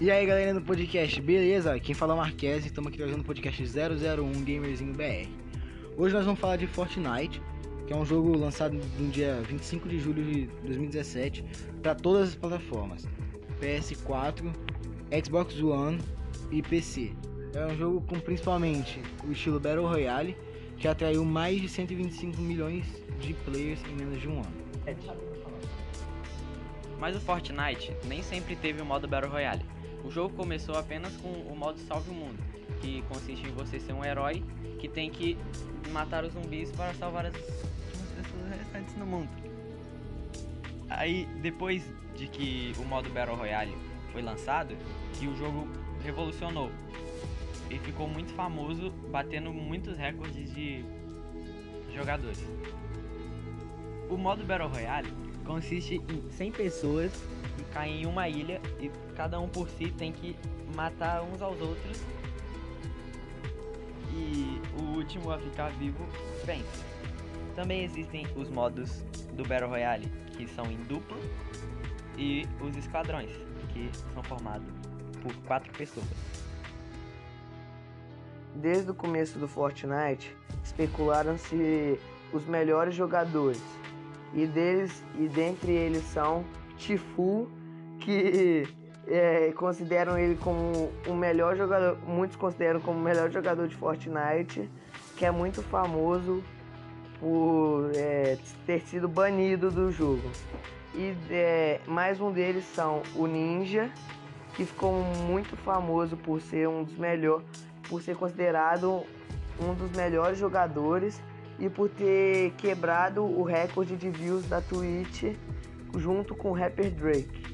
E aí galera do podcast, beleza? Quem fala é o Marques, estamos aqui trazendo o podcast 001 Gamerzinho BR. Hoje nós vamos falar de Fortnite, que é um jogo lançado no dia 25 de julho de 2017 para todas as plataformas: PS4, Xbox One e PC. É um jogo com principalmente o estilo Battle Royale, que atraiu mais de 125 milhões de players em menos de um ano. Mas o Fortnite nem sempre teve o modo Battle Royale. O jogo começou apenas com o modo Salve o Mundo, que consiste em você ser um herói que tem que matar os zumbis para salvar as pessoas restantes no mundo. Aí, depois de que o modo Battle Royale foi lançado, que o jogo revolucionou e ficou muito famoso, batendo muitos recordes de jogadores. O modo Battle Royale consiste em 100 pessoas que caem em uma ilha e cada um por si tem que matar uns aos outros. E o último a ficar vivo vence. Também existem os modos do Battle Royale que são em duplo e os esquadrões que são formados por quatro pessoas. Desde o começo do Fortnite, especularam-se os melhores jogadores e deles e dentre eles são Tifu, que é, consideram ele como o melhor jogador, muitos consideram como o melhor jogador de Fortnite, que é muito famoso por é, ter sido banido do jogo. E é, mais um deles são o Ninja, que ficou muito famoso por ser um dos melhores, por ser considerado um dos melhores jogadores e por ter quebrado o recorde de views da Twitch junto com o rapper Drake.